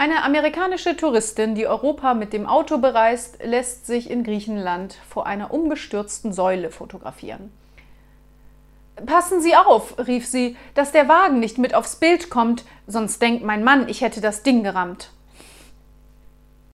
Eine amerikanische Touristin, die Europa mit dem Auto bereist, lässt sich in Griechenland vor einer umgestürzten Säule fotografieren. Passen Sie auf, rief sie, dass der Wagen nicht mit aufs Bild kommt, sonst denkt mein Mann, ich hätte das Ding gerammt.